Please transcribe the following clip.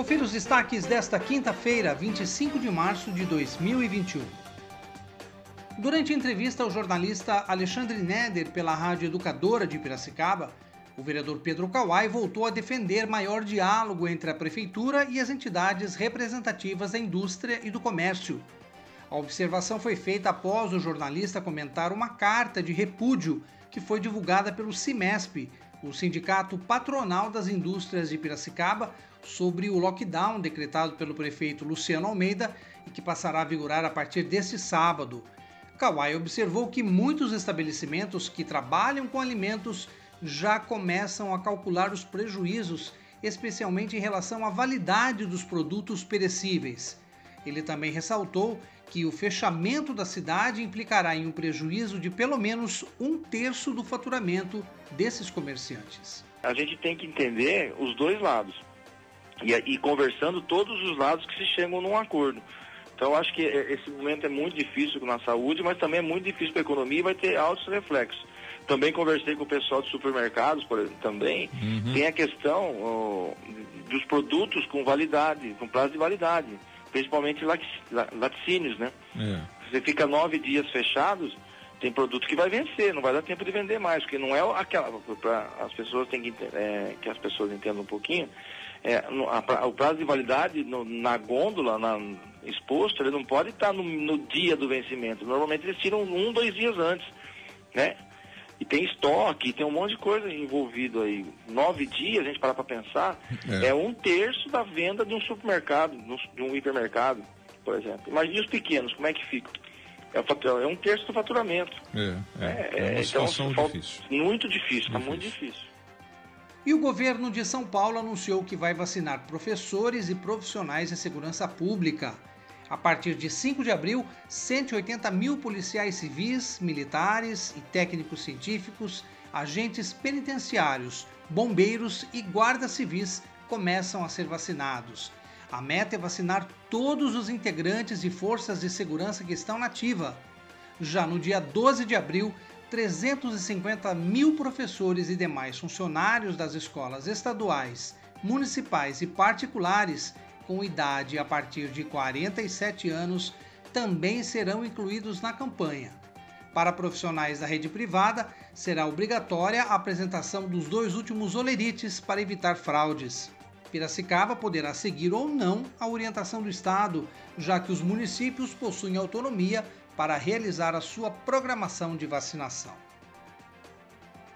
Confira os destaques desta quinta-feira, 25 de março de 2021. Durante entrevista ao jornalista Alexandre Neder pela Rádio Educadora de Piracicaba, o vereador Pedro Kawai voltou a defender maior diálogo entre a prefeitura e as entidades representativas da indústria e do comércio. A observação foi feita após o jornalista comentar uma carta de repúdio que foi divulgada pelo CIMESP, o Sindicato Patronal das Indústrias de Piracicaba, sobre o lockdown decretado pelo prefeito Luciano Almeida e que passará a vigorar a partir deste sábado. Kawai observou que muitos estabelecimentos que trabalham com alimentos já começam a calcular os prejuízos, especialmente em relação à validade dos produtos perecíveis. Ele também ressaltou que o fechamento da cidade implicará em um prejuízo de pelo menos um terço do faturamento desses comerciantes. A gente tem que entender os dois lados e, e conversando todos os lados que se chegam num acordo. Então, acho que esse momento é muito difícil na saúde, mas também é muito difícil para a economia e vai ter altos reflexos. Também conversei com o pessoal de supermercados por, também. Uhum. Tem a questão oh, dos produtos com validade, com prazo de validade, principalmente laticínios, né? É. Você fica nove dias fechados, tem produto que vai vencer, não vai dar tempo de vender mais, porque não é aquela. Pra, as pessoas têm que é, que as pessoas entendam um pouquinho. É, a, o prazo de validade no, na gôndola, na, exposto, ele não pode estar no, no, dia do vencimento. Normalmente eles tiram um, dois dias antes, né? E tem estoque, tem um monte de coisa envolvido aí. Nove dias, a gente parar para pensar, é. é. um terço da venda de um supermercado, de um hipermercado, por exemplo. Imagine os pequenos, como é que fica? É, é um terço do faturamento. É, é, é, é uma então, situação então, difícil. Muito difícil, está muito difícil. E o governo de São Paulo anunciou que vai vacinar professores e profissionais de segurança pública. A partir de 5 de abril, 180 mil policiais civis, militares e técnicos científicos, agentes penitenciários, bombeiros e guardas civis começam a ser vacinados. A meta é vacinar todos os integrantes de forças de segurança que estão na ativa. Já no dia 12 de abril, 350 mil professores e demais funcionários das escolas estaduais, municipais e particulares com idade a partir de 47 anos também serão incluídos na campanha. Para profissionais da rede privada, será obrigatória a apresentação dos dois últimos olerites para evitar fraudes. Piracicaba poderá seguir ou não a orientação do Estado, já que os municípios possuem autonomia para realizar a sua programação de vacinação.